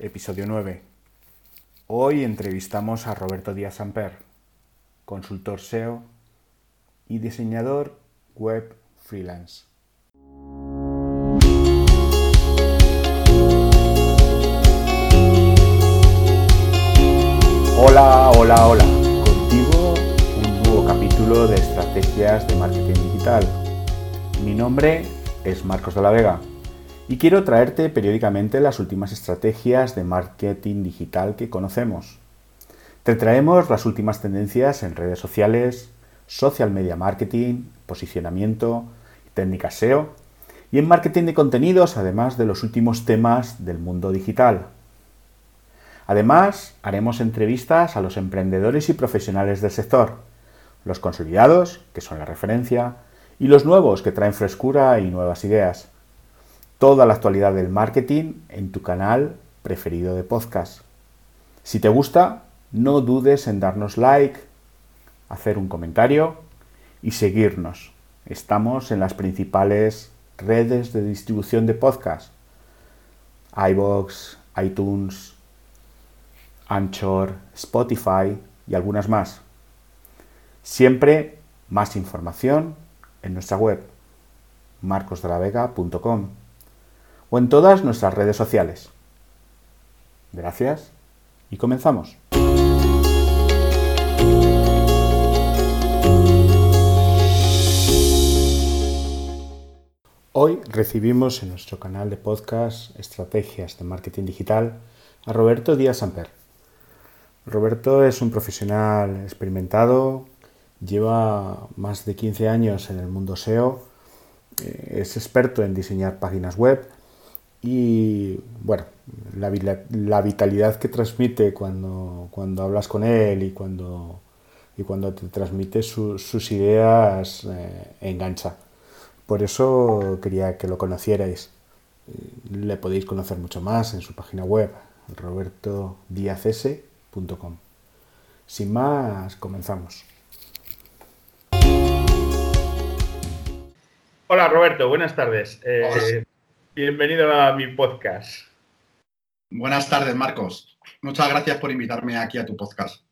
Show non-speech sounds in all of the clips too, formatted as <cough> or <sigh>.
episodio 9. Hoy entrevistamos a Roberto Díaz Amper, consultor SEO y diseñador web freelance. Hola, hola, hola. Contigo un nuevo capítulo de estrategias de marketing digital. Mi nombre es Marcos de la Vega y quiero traerte periódicamente las últimas estrategias de marketing digital que conocemos. Te traemos las últimas tendencias en redes sociales, social media marketing, posicionamiento, técnicas SEO y en marketing de contenidos, además de los últimos temas del mundo digital. Además, haremos entrevistas a los emprendedores y profesionales del sector, los consolidados, que son la referencia, y los nuevos, que traen frescura y nuevas ideas toda la actualidad del marketing en tu canal preferido de podcast. Si te gusta, no dudes en darnos like, hacer un comentario y seguirnos. Estamos en las principales redes de distribución de podcast. iBox, iTunes, Anchor, Spotify y algunas más. Siempre más información en nuestra web marcosdelavega.com o en todas nuestras redes sociales. Gracias y comenzamos. Hoy recibimos en nuestro canal de podcast Estrategias de Marketing Digital a Roberto Díaz Samper. Roberto es un profesional experimentado, lleva más de 15 años en el mundo SEO, eh, es experto en diseñar páginas web, y bueno, la, la, vitalidad que transmite cuando, cuando hablas con él y cuando, y cuando te transmite sus ideas eh, engancha. Por eso quería que lo conocierais. Le podéis conocer mucho más en su página web, robertodiazs.com. Sin más, comenzamos. Hola Roberto, buenas tardes. Eh, Bienvenido a mi podcast. Buenas tardes, Marcos. Muchas gracias por invitarme aquí a tu podcast.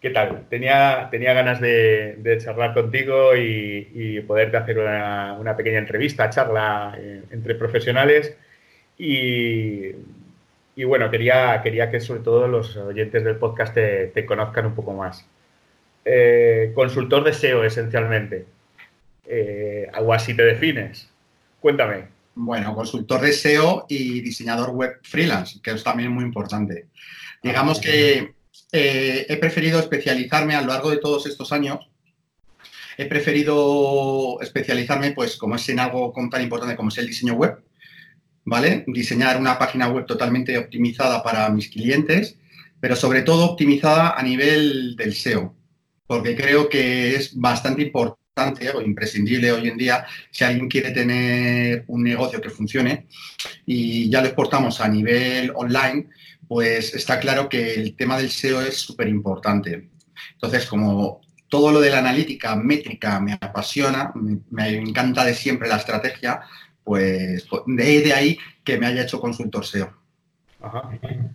¿Qué tal? Tenía, tenía ganas de, charlar contigo y, poderte hacer una, pequeña entrevista, charla eh, entre profesionales. Y, bueno, quería, quería que sobre todo los oyentes del podcast te, conozcan un poco más. Eh, consultor de SEO, esencialmente. Eh, algo así te defines. Cuéntame. Bueno, consultor de SEO y diseñador web freelance, que es también muy importante. Digamos que eh, he preferido especializarme a lo largo de todos estos años. He preferido especializarme, pues, como es en algo tan importante como es el diseño web, ¿vale? Diseñar una página web totalmente optimizada para mis clientes, pero sobre todo optimizada a nivel del SEO, porque creo que es bastante importante o imprescindible hoy en día si alguien quiere tener un negocio que funcione y ya lo exportamos a nivel online, pues está claro que el tema del SEO es súper importante. Entonces, como todo lo de la analítica métrica me apasiona, me, encanta de siempre la estrategia, pues de, ahí que me haya hecho consultor SEO.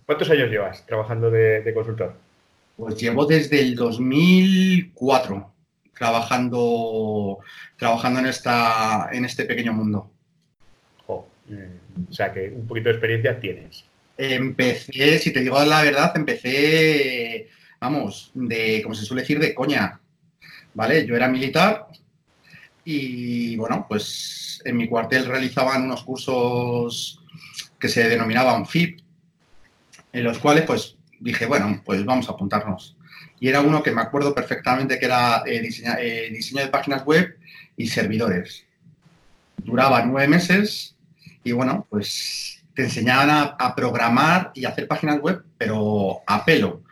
¿Cuántos años llevas trabajando de, de consultor? Pues llevo desde el 2004 trabajando, trabajando en, esta, en este pequeño mundo. o sea que un poquito de experiencia tienes. Empecé, si te digo la verdad, empecé, vamos, de, como se suele decir, de coña. ¿Vale? Yo era militar y, bueno, pues en mi cuartel realizaban unos cursos que se denominaban FIP, en los cuales, pues, dije, bueno, pues vamos a apuntarnos y era uno que me acuerdo perfectamente que era eh, eh, diseño de páginas web y servidores. Duraba nueve meses y bueno, pues te enseñaban a, programar y hacer páginas web, pero a pelo.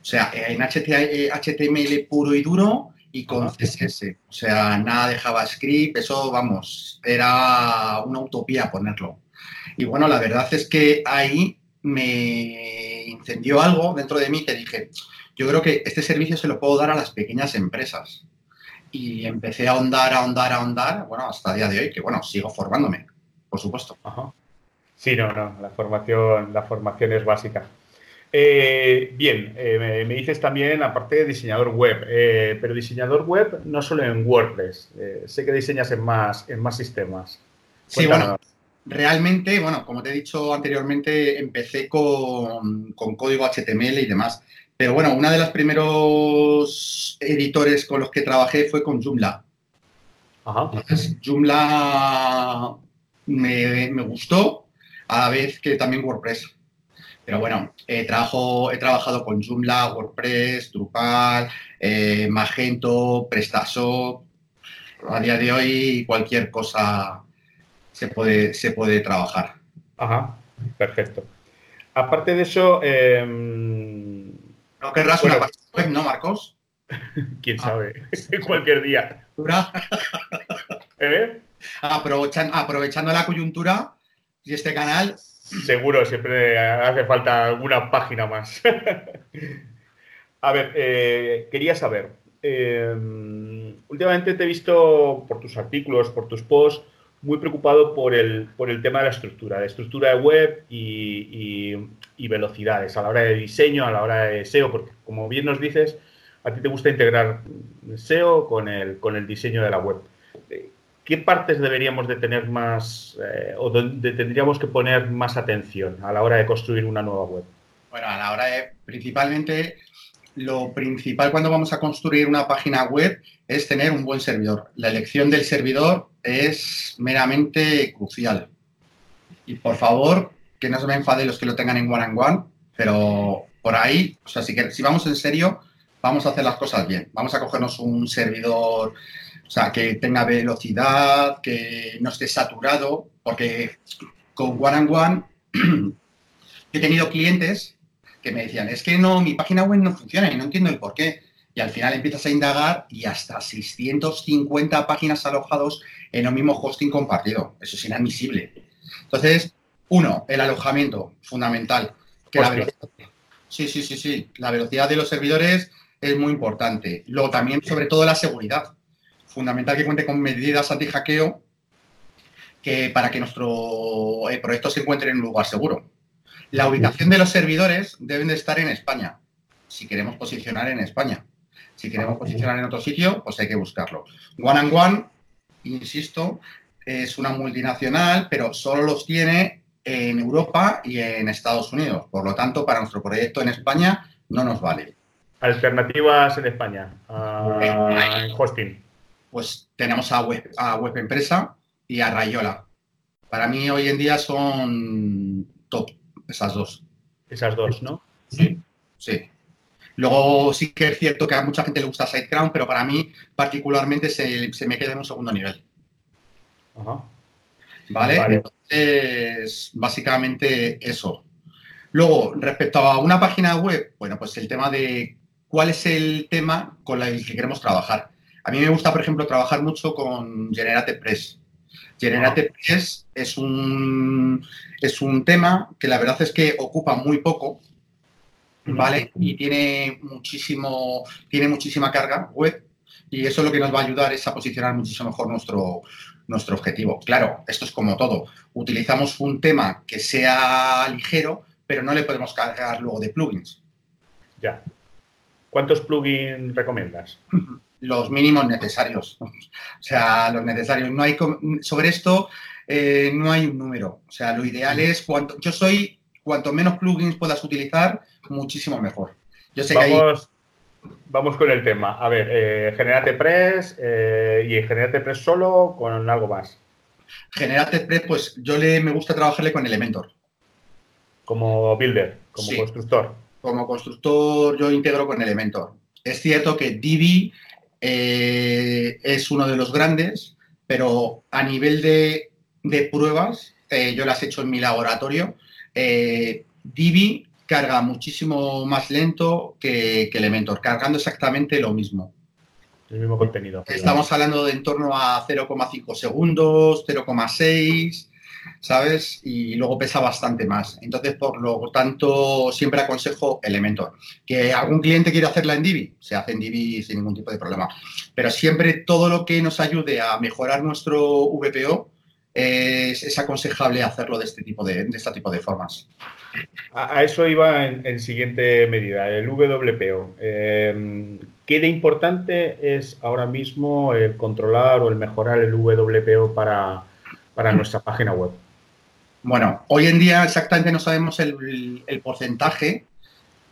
O sea, en HTML puro y duro y con CSS. O sea, nada de JavaScript, eso, vamos, era una utopía ponerlo. Y bueno, la verdad es que ahí me incendió algo dentro de mí que dije, yo creo que este servicio se lo puedo dar a las pequeñas empresas. Y empecé a ahondar, a ahondar, a ahondar, bueno, hasta el día de hoy, que bueno, sigo formándome, por supuesto. Sí, no, no, la formación, la formación es básica. Eh, bien, eh, me, dices también, aparte de diseñador web, eh, pero diseñador web no solo en WordPress, sé que diseñas en más, en más sistemas. Sí, bueno, realmente, bueno, como te he dicho anteriormente, empecé con, código HTML y demás. Pero bueno, uno de los primeros editores con los que trabajé fue con Joomla. Ajá. Joomla me, me gustó, a la vez que también WordPress. Pero bueno, he trabajado con Joomla, WordPress, Drupal, eh, Magento, PrestaShop. A día de hoy cualquier cosa se puede, se puede trabajar. Ajá, perfecto. Aparte de eso... Em, no querrás una página web, ¿no, Marcos? <laughs> Quién ah. sabe, <laughs> cualquier día. <laughs> ¿Eh? aprovechando la coyuntura y este canal Seguro, siempre hace falta alguna página más. A ver, eh, quería saber, eh, últimamente te he visto por tus artículos, por tus posts, muy preocupado por el, por el tema de la estructura, de estructura de web y, velocidades a la hora de diseño, a la hora de SEO, porque como bien nos dices, a ti te gusta integrar SEO con el, con el diseño de la web. ¿qué partes deberíamos de tener más eh, o donde tendríamos que poner más atención a la hora de construir una nueva web? Bueno, a la hora de, principalmente, lo principal cuando vamos a construir una página web es tener un buen servidor. La elección del servidor es meramente crucial. Y por favor, que no se me enfade los que lo tengan en one and one, pero por ahí, o sea, si, si vamos en serio, vamos a hacer las cosas bien. Vamos a cogernos un servidor o sea, que tenga velocidad, que no esté saturado, porque con One and One he tenido clientes que me decían, es que no, mi página web no funciona y no entiendo el por qué. Y al final empiezas a indagar y hasta 650 páginas alojados en el mismo hosting compartido. Eso es inadmisible. Entonces, uno, el alojamiento, fundamental. sí, sí, sí, sí. La velocidad de los servidores es muy importante. Luego también, sobre todo, la seguridad fundamental que cuente con medidas anti-hackeo que para que nuestro eh, proyecto se encuentre en un lugar seguro. La ubicación de los servidores deben de estar en España, si queremos posicionar en España. Si queremos posicionar en otro sitio, pues hay que buscarlo. One and One, insisto, es una multinacional, pero solo los tiene en Europa y en Estados Unidos. Por lo tanto, para nuestro proyecto en España no nos vale. Alternativas en España, en hosting pues tenemos a Web, a Web Empresa y a Rayola. Para mí hoy en día son top esas dos. Esas dos, ¿no? Sí, sí. Luego sí que es cierto que a mucha gente le gusta SiteGround, pero para mí particularmente se, me queda en un segundo nivel. Ajá. ¿Vale? Entonces, básicamente eso. Luego, respecto a una página web, bueno, pues el tema de cuál es el tema con el que queremos trabajar. A mí me gusta, por ejemplo, trabajar mucho con Generate Press. Generate Press es un, es un tema que la verdad es que ocupa muy poco, ¿vale? Y tiene muchísimo, tiene muchísima carga web y eso lo que nos va a ayudar es a posicionar muchísimo mejor nuestro, nuestro objetivo. Claro, esto es como todo. Utilizamos un tema que sea ligero, pero no le podemos cargar luego de plugins. Ya. ¿Cuántos plugins recomiendas? <laughs> los mínimos necesarios. <laughs> O sea, los necesarios. No hay sobre esto eh, no hay un número. O sea, lo ideal es cuanto. Yo soy cuanto menos plugins puedas utilizar, muchísimo mejor. Yo sé vamos, que vamos con el tema. A ver, eh, Generate Press eh, y Generate Press solo con algo más. Generate Press, pues yo le me gusta trabajarle con Elementor. Como builder, como constructor. Como constructor yo integro con Elementor. Es cierto que Divi eh, es uno de los grandes, pero a nivel de, pruebas, eh, yo las he hecho en mi laboratorio, eh, Divi carga muchísimo más lento que, que, Elementor, cargando exactamente lo mismo. El mismo contenido. Estamos hablando de en torno a 0,5 segundos, 0,6 ¿sabes? Y luego pesa bastante más. Entonces, por lo tanto, siempre aconsejo Elementor. Que algún cliente quiere hacerla en Divi, se hace en Divi sin ningún tipo de problema. Pero siempre todo lo que nos ayude a mejorar nuestro VPO, es, aconsejable hacerlo de este tipo de, este tipo de formas. A, eso iba en, siguiente medida, el WPO. Eh, ¿Qué de importante es ahora mismo el controlar o el mejorar el WPO para, nuestra página web? Bueno, hoy en día exactamente no sabemos el, el porcentaje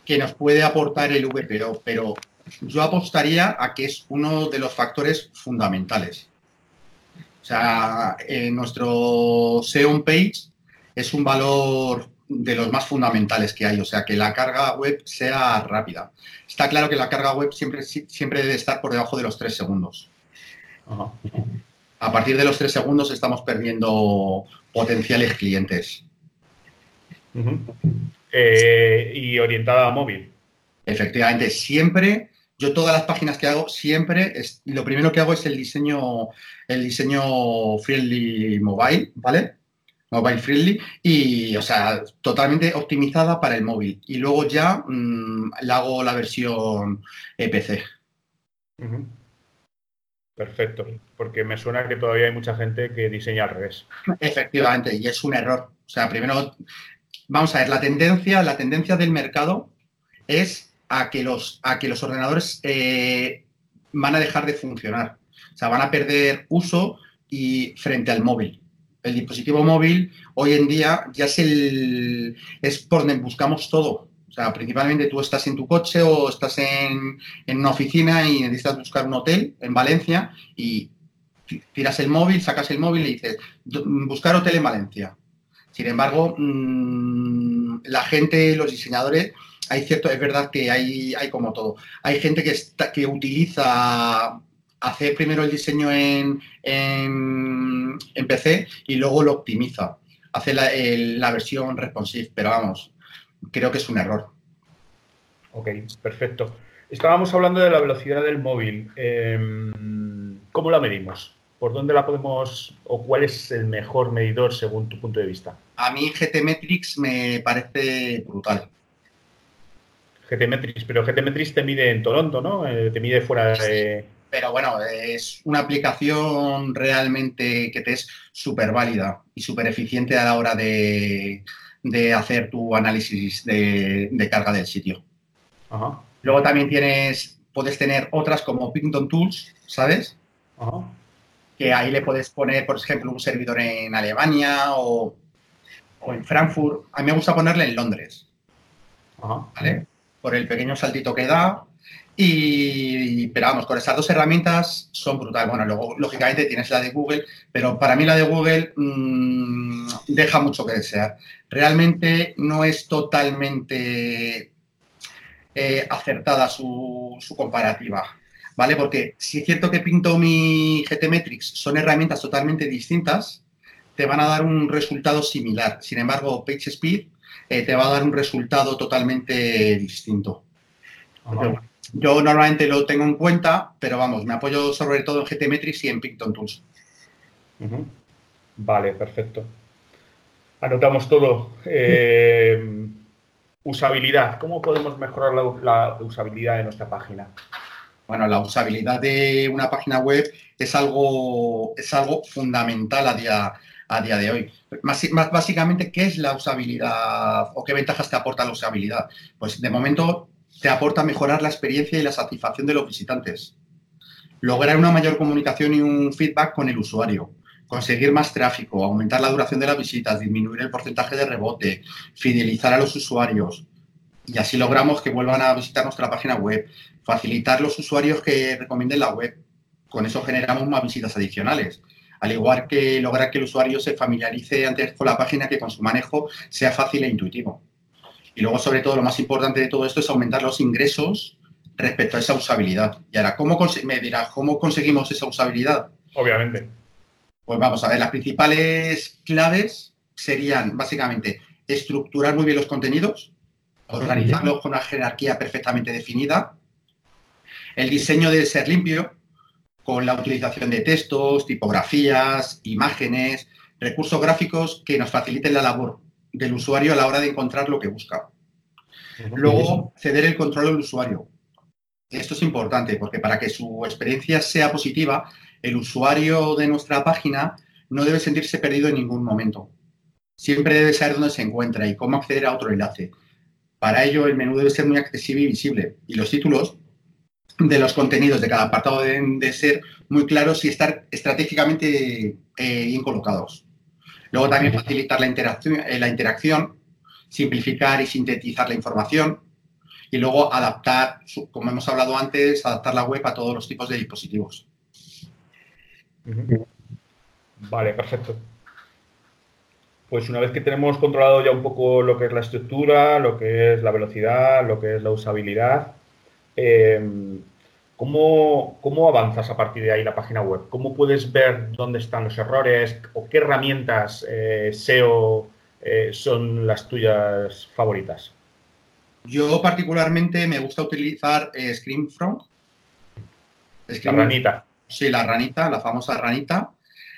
que nos puede aportar el WPO, pero yo apostaría a que es uno de los factores fundamentales. O sea, en nuestro SEO page es un valor de los más fundamentales que hay, o sea, que la carga web sea rápida. Está claro que la carga web siempre, siempre debe estar por debajo de los tres segundos. A partir de los tres segundos estamos perdiendo potenciales clientes. Eh, y orientada a móvil. Efectivamente, siempre yo todas las páginas que hago, siempre, es, lo primero que hago es el diseño, el diseño friendly mobile, ¿vale? Mobile friendly y, o sea, totalmente optimizada para el móvil. Y luego ya mm, le hago la versión EPC. Perfecto, porque me suena que todavía hay mucha gente que diseña al revés. Efectivamente, y es un error. O sea, primero, vamos a ver, la tendencia, la tendencia del mercado es a que los, a que los ordenadores eh, van a dejar de funcionar. O sea, van a perder uso y frente al móvil. El dispositivo móvil hoy en día ya es, el, es por donde buscamos todo. O sea, principalmente tú estás en tu coche o estás en, una oficina y necesitas buscar un hotel en Valencia y tiras el móvil, sacas el móvil y dices, buscar hotel en Valencia. Sin embargo, mm, la gente, los diseñadores, hay cierto, es verdad que hay, hay como todo. Hay gente que, que utiliza hace primero el diseño en, en, PC y luego lo optimiza. Hace la, versión responsive, pero vamos, creo que es un error. Ok, perfecto. Estábamos hablando de la velocidad del móvil. Em, ¿Cómo la medimos? ¿Por dónde la podemos o cuál es el mejor medidor según tu punto de vista? A mí GTmetrix me parece brutal. GTmetrix, pero GTmetrix te mide en Toronto, ¿no? Eh, te mide fuera de... Pero bueno, es una aplicación realmente que te es súper válida y súper eficiente a la hora de, hacer tu análisis de, carga del sitio. Luego también tienes, puedes tener otras como Pington Tools, ¿sabes? Que ahí le puedes poner, por ejemplo, un servidor en Alemania o, o en Frankfurt. A mí me gusta ponerle en Londres. ¿Vale? Por el pequeño saltito que da. Y, pero vamos, con estas dos herramientas son brutales. Bueno, luego, lógicamente, tienes la de Google, pero para mí la de Google mm, deja mucho que desear. Realmente no es totalmente eh, acertada su, comparativa, ¿vale? Porque si es cierto que Pinto y GTmetrix son herramientas totalmente distintas, te van a dar un resultado similar. Sin embargo, PageSpeed eh, te va a dar un resultado totalmente distinto. Yo normalmente lo tengo en cuenta, pero vamos, me apoyo sobre todo en GTmetrix y en Picton Tools. Vale, perfecto. Anotamos todo. Eh, usabilidad. ¿Cómo podemos mejorar la, usabilidad de nuestra página? Bueno, la usabilidad de una página web es algo, es algo fundamental a día, a día de hoy. Básicamente, ¿qué es la usabilidad o qué ventajas te aporta la usabilidad? Pues de momento te aporta mejorar la experiencia y la satisfacción de los visitantes, lograr una mayor comunicación y un feedback con el usuario, conseguir más tráfico, aumentar la duración de las visitas, disminuir el porcentaje de rebote, fidelizar a los usuarios y así logramos que vuelvan a visitar nuestra página web, facilitar los usuarios que recomienden la web. Con eso generamos más visitas adicionales al igual que lograr que el usuario se familiarice antes con la página, que con su manejo sea fácil e intuitivo. Y luego, sobre todo, lo más importante de todo esto es aumentar los ingresos respecto a esa usabilidad. Y ahora, ¿cómo me dirás, ¿cómo conseguimos esa usabilidad? Obviamente. Pues vamos a ver, las principales claves serían básicamente estructurar muy bien los contenidos, organizarlos con una jerarquía perfectamente definida, el diseño debe ser limpio, con la utilización de textos, tipografías, imágenes, recursos gráficos que nos faciliten la labor del usuario a la hora de encontrar lo que busca. Luego, ceder el control al usuario. Esto es importante porque para que su experiencia sea positiva, el usuario de nuestra página no debe sentirse perdido en ningún momento. Siempre debe saber dónde se encuentra y cómo acceder a otro enlace. Para ello, el menú debe ser muy accesible y visible y los títulos de los contenidos de cada apartado deben de ser muy claros y estar estratégicamente eh, bien colocados. Luego también facilitar la interacción, eh, la interacción, simplificar y sintetizar la información y luego adaptar, como hemos hablado antes, adaptar la web a todos los tipos de dispositivos. Vale, perfecto. Pues una vez que tenemos controlado ya un poco lo que es la estructura, lo que es la velocidad, lo que es la usabilidad, em, ¿cómo, avanzas a partir de ahí la página web? ¿Cómo puedes ver dónde están los errores o qué herramientas eh, SEO eh, son las tuyas favoritas? Yo particularmente me gusta utilizar eh, ScreenFront. la ranita. Sí, la ranita, la famosa ranita.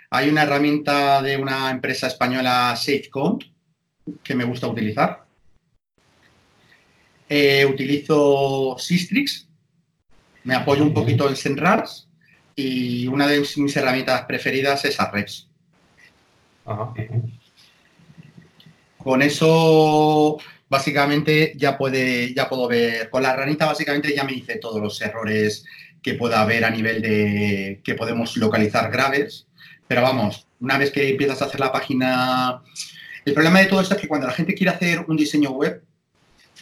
Hay una herramienta de una empresa española, SafeCount, que me gusta utilizar. Eh, utilizo Sistrix, me apoyo un poquito en Senrars y una de mis herramientas preferidas es Ahrefs. Con eso básicamente ya puede, ya puedo ver, con la ranita básicamente ya me dice todos los errores que pueda haber a nivel de que podemos localizar graves. Pero vamos, una vez que empiezas a hacer la página, el problema de todo esto es que cuando la gente quiere hacer un diseño web,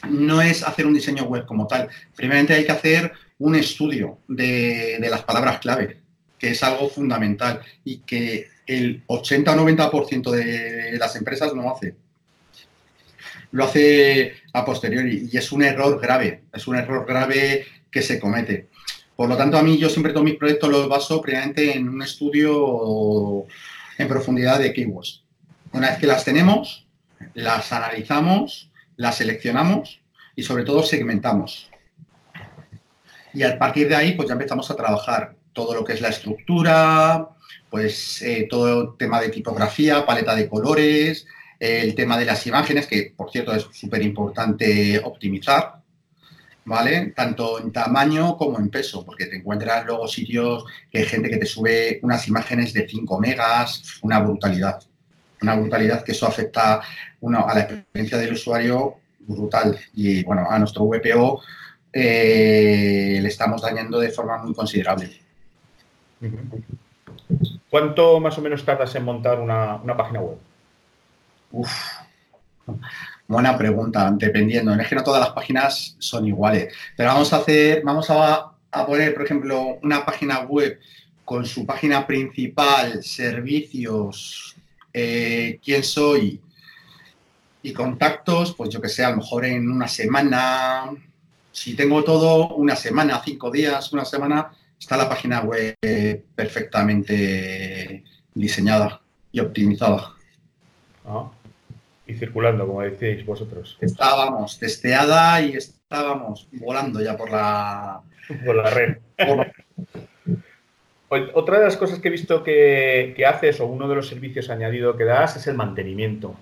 no es hacer un diseño web como tal. Primeramente hay que hacer un estudio de, de las palabras clave, que es algo fundamental y que el 80 o 90% de las empresas no hace lo hace a posteriori y es un error grave, es un error grave que se comete. Por lo tanto, a mí yo siempre todos mis proyectos los baso previamente en un estudio en profundidad de keywords. Una vez que las tenemos, las analizamos, las seleccionamos y sobre todo segmentamos. Y a partir de ahí, pues ya empezamos a trabajar todo lo que es la estructura, pues eh, todo el tema de tipografía, paleta de colores, el tema de las imágenes, que por cierto es súper importante optimizar, ¿vale? Tanto en tamaño como en peso, porque te encuentras luego sitios que hay gente que te sube unas imágenes de 5 megas, una brutalidad. Una brutalidad que eso afecta a la experiencia del usuario brutal. Y bueno, a nuestro VPO eh, le estamos dañando de forma muy considerable. ¿Cuánto más o menos tardas en montar una página web? Uf, buena pregunta, dependiendo. Es que no todas las páginas son iguales. Pero vamos a hacer, vamos a, poner, por ejemplo, una página web con su página principal, servicios, eh, quién soy y contactos, pues yo que sé, a lo mejor en una semana, si tengo todo, una semana, cinco días, una semana, está la página web perfectamente diseñada y optimizada. Ah y circulando, como decíais vosotros. Estábamos testeada y estábamos volando ya por la, <laughs> por la red. <laughs> Otra de las cosas que he visto que, haces o uno de los servicios añadidos que das es el mantenimiento,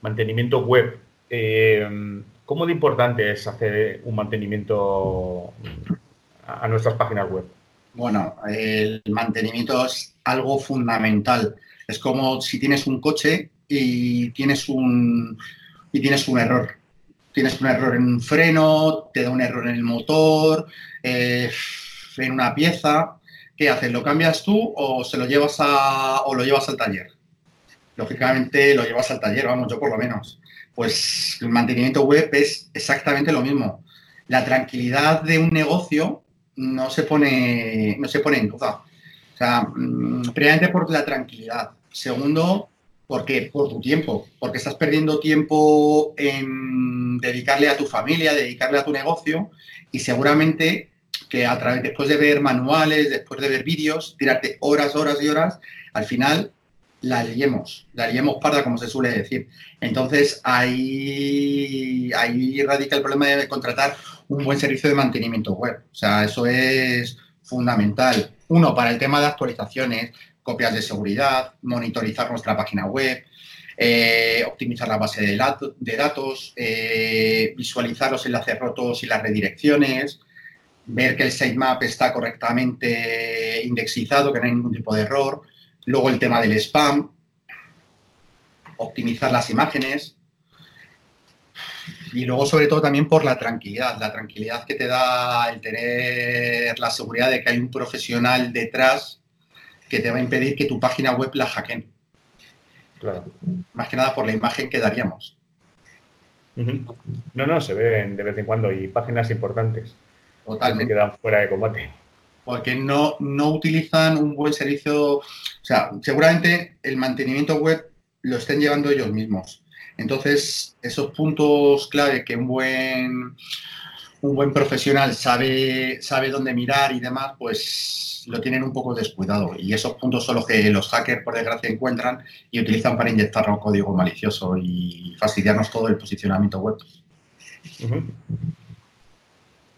mantenimiento web. Eh, ¿Cómo de importante es hacer un mantenimiento a nuestras páginas web? Bueno, el mantenimiento es algo fundamental. Es como si tienes un coche y tienes un, y tienes un error. Tienes un error en un freno, te da un error en el motor, eh, en una pieza. ¿Qué haces? ¿Lo cambias tú o se lo llevas a, o lo llevas al taller? Lógicamente lo llevas al taller, vamos, yo por lo menos. Pues el mantenimiento web es exactamente lo mismo. La tranquilidad de un negocio no se pone, no se pone en duda. O sea, mm, primeramente por la tranquilidad. Segundo, ¿Por qué? Por tu tiempo, porque estás perdiendo tiempo en dedicarle a tu familia, dedicarle a tu negocio y seguramente que a través, después de ver manuales, después de ver vídeos, tirarte horas, horas y horas, al final la liemos, la liemos parda, como se suele decir. Entonces ahí, ahí radica el problema de contratar un buen servicio de mantenimiento web. O sea, eso es fundamental. Uno, para el tema de actualizaciones, copias de seguridad, monitorizar nuestra página web, eh, optimizar la base de, datos, eh, visualizar los enlaces rotos y las redirecciones, ver que el sitemap está correctamente indexizado, que no hay ningún tipo de error. Luego el tema del spam, optimizar las imágenes. Y luego, sobre todo, también por la tranquilidad, la tranquilidad que te da el tener la seguridad de que hay un profesional detrás que te va a impedir que tu página web la hackeen. Claro. Más que nada por la imagen que daríamos. No, no, se ven de vez en cuando y páginas importantes. Totalmente. Que quedan fuera de combate. Porque no, no utilizan un buen servicio. O sea, seguramente el mantenimiento web lo estén llevando ellos mismos. Entonces, esos puntos clave que un buen, un buen profesional sabe, sabe dónde mirar y demás, pues lo tienen un poco descuidado. Y esos puntos son los que los hackers, por desgracia, encuentran y utilizan para inyectar un código malicioso y fastidiarnos todo el posicionamiento web.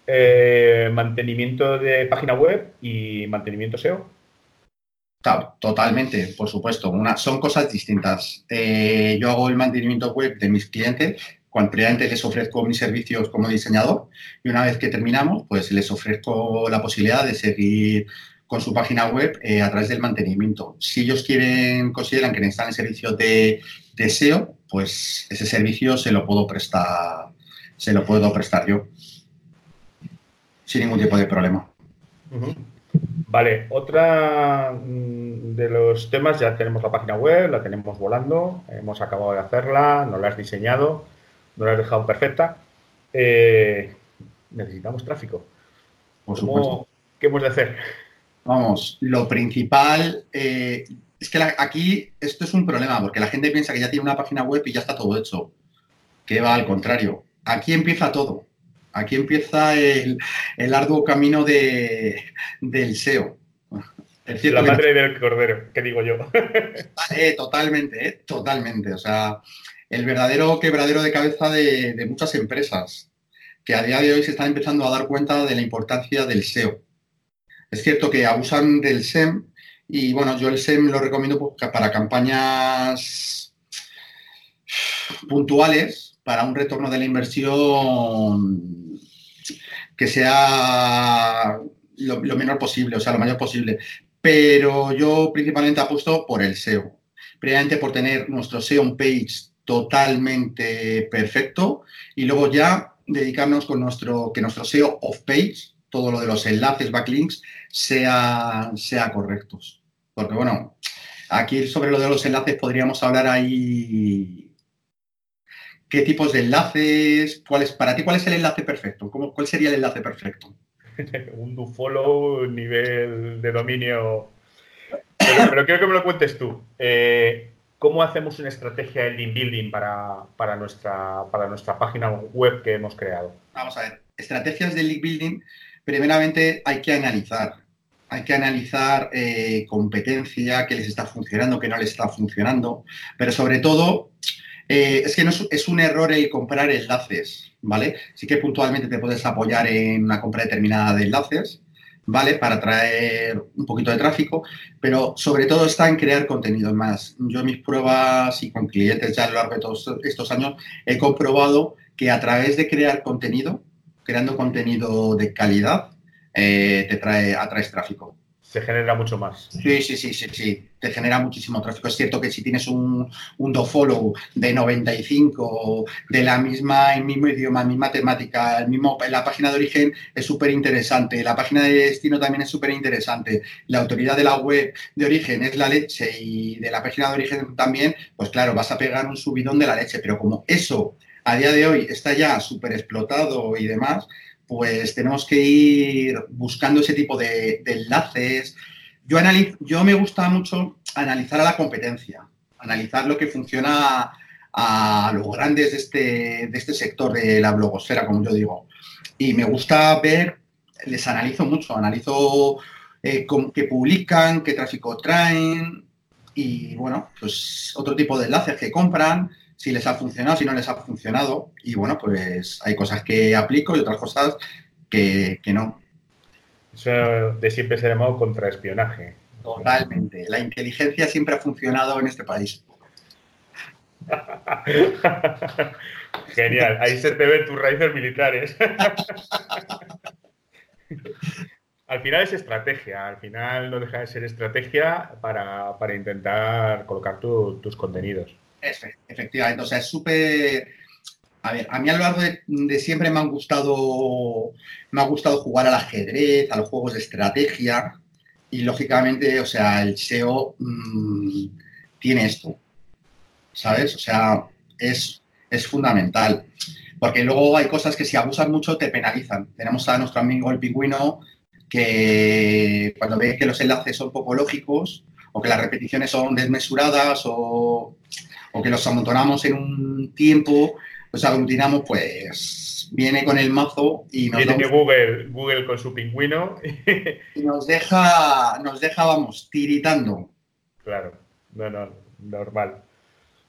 Eh, mantenimiento de página web y mantenimiento SEO totalmente, por supuesto. Son cosas distintas. Eh, yo hago el mantenimiento web de mis clientes. Cuando les ofrezco mis servicios como diseñador y una vez que terminamos, pues les ofrezco la posibilidad de seguir con su página web eh, a través del mantenimiento. Si ellos quieren, consideran que necesitan el servicio de, SEO, pues ese servicio se lo puedo prestar, se lo puedo prestar yo sin ningún tipo de problema. Vale, otra mm, de los temas, ya tenemos la página web, la tenemos volando, hemos acabado de hacerla, no la has diseñado, no la has dejado perfecta. Eh, necesitamos tráfico. ¿Qué hemos de hacer? Vamos, lo principal eh, es que aquí esto es un problema, porque la gente piensa que ya tiene una página web y ya está todo hecho. Que va al contrario. Aquí empieza todo. Aquí empieza el, arduo camino de, del SEO. la madre del cordero, ¿qué digo yo? <laughs> Eh, totalmente, eh, totalmente. O sea, el verdadero quebradero de cabeza de, muchas empresas que a día de hoy se están empezando a dar cuenta de la importancia del SEO. Es cierto que abusan del SEM y bueno, yo el SEM lo recomiendo para campañas puntuales, para un retorno de la inversión que sea lo, menor posible, o sea, lo mayor posible. Pero yo principalmente apuesto por el SEO. Primeramente por tener nuestro SEO page totalmente perfecto y luego ya dedicarnos con nuestro, que nuestro SEO off page, todo lo de los enlaces, backlinks, sea, sea correctos. Porque bueno, aquí sobre lo de los enlaces podríamos hablar ahí qué tipos de enlaces, cuál es, para ti, ¿cuál es el enlace perfecto? ¿Cómo, ¿Cuál sería el enlace perfecto? <laughs> un do follow nivel de dominio. Pero, quiero que me lo cuentes tú. Eh, ¿Cómo hacemos una estrategia de link building para, nuestra, para nuestra página web que hemos creado? Vamos a ver, estrategias de link building, primeramente hay que analizar. Hay que analizar eh, competencia, qué les está funcionando, qué no les está funcionando, pero sobre todo eh, es que no es, un error el comprar enlaces, ¿vale? Sí que puntualmente te puedes apoyar en una compra determinada de enlaces, ¿vale? Para traer un poquito de tráfico, pero sobre todo está en crear contenido más. Yo en mis pruebas y con clientes ya a lo largo de todos estos años he comprobado que a través de crear contenido, creando contenido de calidad, eh, te trae, atraes tráfico se genera mucho más. Sí, sí, sí, sí, sí, te genera muchísimo tráfico. Es cierto que si tienes un, un dofollow de 95, de la misma, el mismo idioma, misma temática, el mismo, la página de origen es súper interesante, la página de destino también es súper interesante, la autoridad de la web de origen es la leche y de la página de origen también, pues claro, vas a pegar un subidón de la leche, pero como eso a día de hoy está ya súper explotado y demás, pues tenemos que ir buscando ese tipo de, enlaces. Yo, yo me gusta mucho analizar a la competencia, analizar lo que funciona a los grandes de este, de este sector de la blogosfera, como yo digo. Y me gusta ver, les analizo mucho, analizo eh, qué publican, qué tráfico traen y, bueno, pues otro tipo de enlaces que compran si les ha funcionado, si no les ha funcionado. Y bueno, pues hay cosas que aplico y otras cosas que, no. Eso de siempre se ha llamado contraespionaje. Totalmente. La inteligencia siempre ha funcionado en este país. <laughs> Genial. Ahí se te ven tus raíces militares. <laughs> al final es estrategia, al final no deja de ser estrategia para, intentar colocar tus contenidos. Efectivamente, o sea, es súper... A ver, a mí a lo largo de, siempre me han gustado, me ha gustado jugar al ajedrez, a los juegos de estrategia y lógicamente, o sea, el SEO mm, tiene esto, ¿sabes? O sea, es, es fundamental. Porque luego hay cosas que si abusas mucho te penalizan. Tenemos a nuestro amigo el pingüino que cuando ve que los enlaces son poco lógicos o que las repeticiones son desmesuradas o, que los amontonamos en un tiempo, los aglutinamos, pues viene con el mazo y nos Viene Google, Google con su pingüino <laughs> y nos deja, nos deja, vamos, tiritando. Claro, no, no, normal,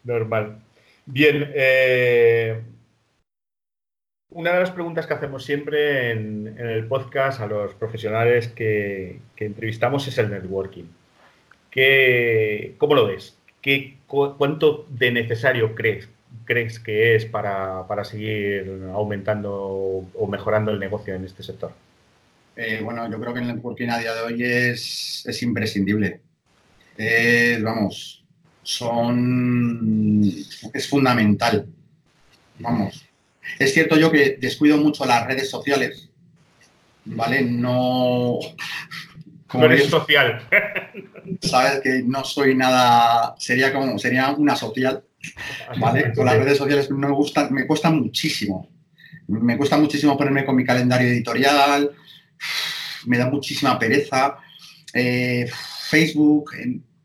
normal. Bien, eh, una de las preguntas que hacemos siempre en, el podcast a los profesionales que, entrevistamos es el networking. ¿Qué, ¿Cómo lo ves? ¿Qué, ¿Cuánto de necesario crees, crees que es para, seguir aumentando o mejorando el negocio en este sector? Eh, bueno, yo creo que el networking a día de hoy es, imprescindible. vamos, son es fundamental. Vamos, es cierto yo que descuido mucho las redes sociales, ¿vale? No... Como eres social. <laughs> Sabes que no soy nada, sería como, sería una social, ¿vale? <laughs> Con las redes sociales me gustan, me cuesta muchísimo. Me cuesta muchísimo ponerme con mi calendario editorial, me da muchísima pereza. Eh, Facebook,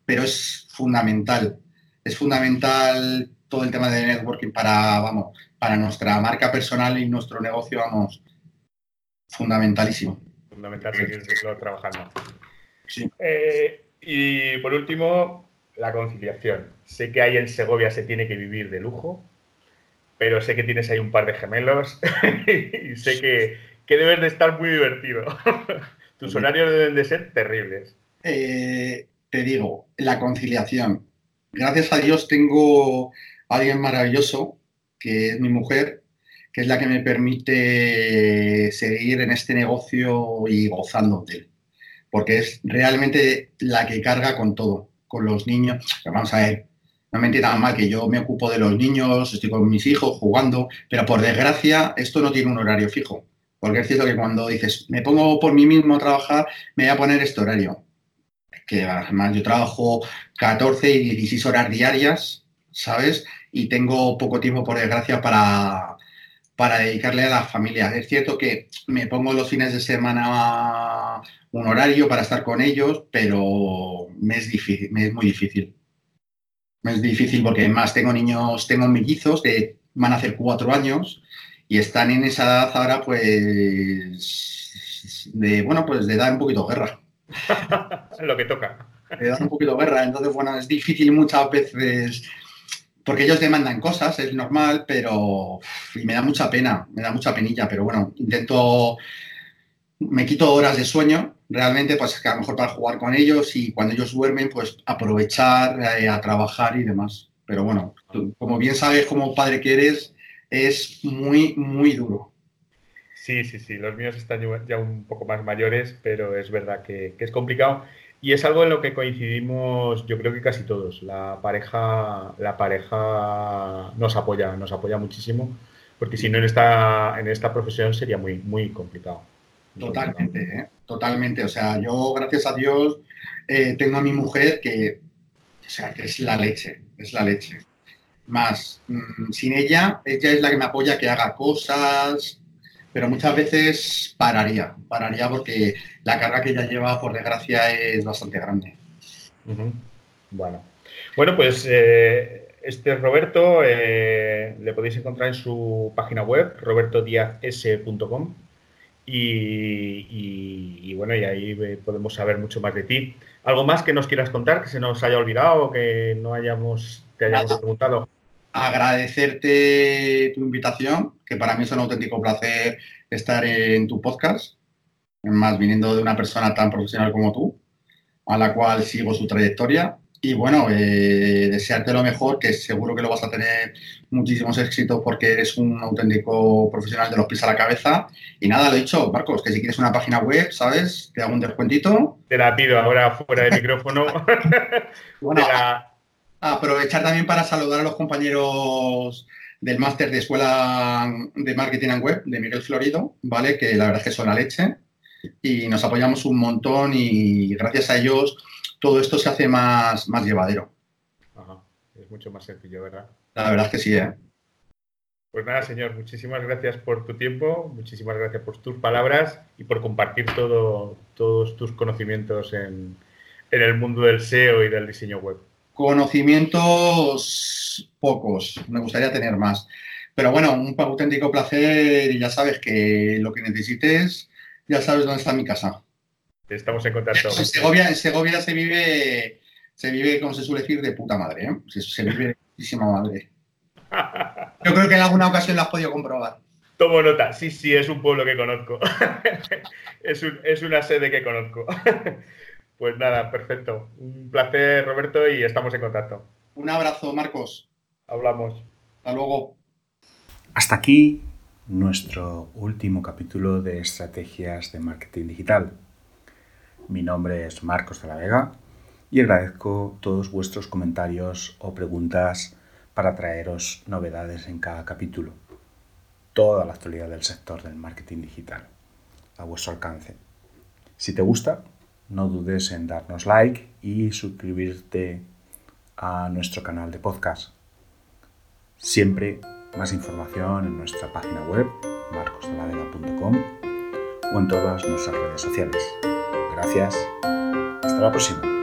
pero es fundamental. Es fundamental todo el tema de networking para, vamos, para nuestra marca personal y nuestro negocio, vamos, fundamentalísimo. Fundamental seguirlo trabajando. Sí. Eh, y por último, la conciliación. Sé que ahí en Segovia se tiene que vivir de lujo, pero sé que tienes ahí un par de gemelos <laughs> y sé que, que debes de estar muy divertido. <laughs> Tus horarios deben de ser terribles. Eh, te digo, la conciliación. Gracias a Dios tengo a alguien maravilloso que es mi mujer, que es la que me permite seguir en este negocio y gozando de él. Porque es realmente la que carga con todo, con los niños. vamos a ver, no me entiendan mal que yo me ocupo de los niños, estoy con mis hijos jugando, pero por desgracia esto no tiene un horario fijo. Porque es cierto que cuando dices, me pongo por mí mismo a trabajar, me voy a poner este horario. Que además yo trabajo 14 y 16 horas diarias, ¿sabes? y tengo poco tiempo, por desgracia, para, para dedicarle a la familia. Es cierto que me pongo los fines de semana un horario para estar con ellos, pero me es, difícil, me es muy difícil. Me es difícil porque además tengo niños, tengo mellizos que van a hacer cuatro años y están en esa edad ahora pues de, bueno, pues de dar un poquito guerra. <laughs> Lo que toca. De dar un poquito guerra. Entonces, bueno, es difícil muchas veces porque ellos demandan cosas, es normal, pero y me da mucha pena, me da mucha penilla, pero bueno, intento, me quito horas de sueño, realmente, pues que a lo mejor para jugar con ellos y cuando ellos duermen, pues aprovechar eh, a trabajar y demás. Pero bueno, como bien sabes, como padre que eres, es muy, muy duro. Sí, sí, sí, los míos están ya un poco más mayores, pero es verdad que, que es complicado. Y es algo en lo que coincidimos, yo creo que casi todos. La pareja, la pareja nos apoya, nos apoya muchísimo, porque si no en esta, en esta profesión sería muy, muy complicado. Totalmente, ¿eh? totalmente. O sea, yo, gracias a Dios, eh, tengo a mi mujer que, o sea, que es la leche, es la leche. Más, mm, sin ella, ella es la que me apoya que haga cosas, pero muchas veces pararía, pararía porque la carga que ella lleva, por desgracia, es bastante grande. Bueno, bueno, pues eh, este Roberto eh, le podéis encontrar en su página web, robertodiaz.com. Y, y, bueno, y ahí podemos saber mucho más de ti. ¿Algo más que nos quieras contar, que se nos haya olvidado o que no hayamos, te hayamos preguntado? Agradecerte tu invitación, que para mí es un auténtico placer estar en tu podcast, más viniendo de una persona tan profesional como tú, a la cual sigo su trayectoria y bueno, eh, desearte lo mejor, que seguro que lo vas a tener muchísimos éxitos porque eres un auténtico profesional de los pies a la cabeza. Y nada, lo he dicho, Marcos, que si quieres una página web, ¿sabes? Te hago un descuentito. Te la pido ahora fuera de micrófono. <laughs> bueno, <laughs> aprovechar también para saludar a los compañeros del máster de Escuela de Marketing and Web de Miguel Florido, ¿vale? Que la verdad es que son la leche y nos apoyamos un montón y gracias a ellos todo esto se hace más, más llevadero. Ajá. Es mucho más sencillo, ¿verdad? La verdad es que sí, ¿eh? Pues nada, señor, muchísimas gracias por tu tiempo, muchísimas gracias por tus palabras y por compartir todo, todos tus conocimientos en, en el mundo del SEO y del diseño web. Conocimientos pocos, me gustaría tener más. Pero bueno, un auténtico placer y ya sabes que lo que necesites, ya sabes dónde está mi casa. Estamos en contacto. En Segovia, en Segovia se vive, se vive, como se suele decir, de puta madre. ¿eh? Se, vive de putísima madre. <laughs> Yo creo que en alguna ocasión lo has podido comprobar. Tomo nota. Sí, sí, es un pueblo que conozco. <laughs> es, es una sede que conozco. Pues nada, perfecto. Un placer, Roberto, y estamos en contacto. Un abrazo, Marcos. Hablamos. Hasta luego. Hasta aquí nuestro último capítulo de estrategias de marketing digital. Mi nombre es Marcos de la Vega y agradezco todos vuestros comentarios o preguntas para traeros novedades en cada capítulo. Toda la actualidad del sector del marketing digital a vuestro alcance. Si te gusta, no dudes en darnos like y suscribirte a nuestro canal de podcast. Siempre más información en nuestra página web marcosdelavega.com o en todas nuestras redes sociales. Gracias. Hasta la próxima.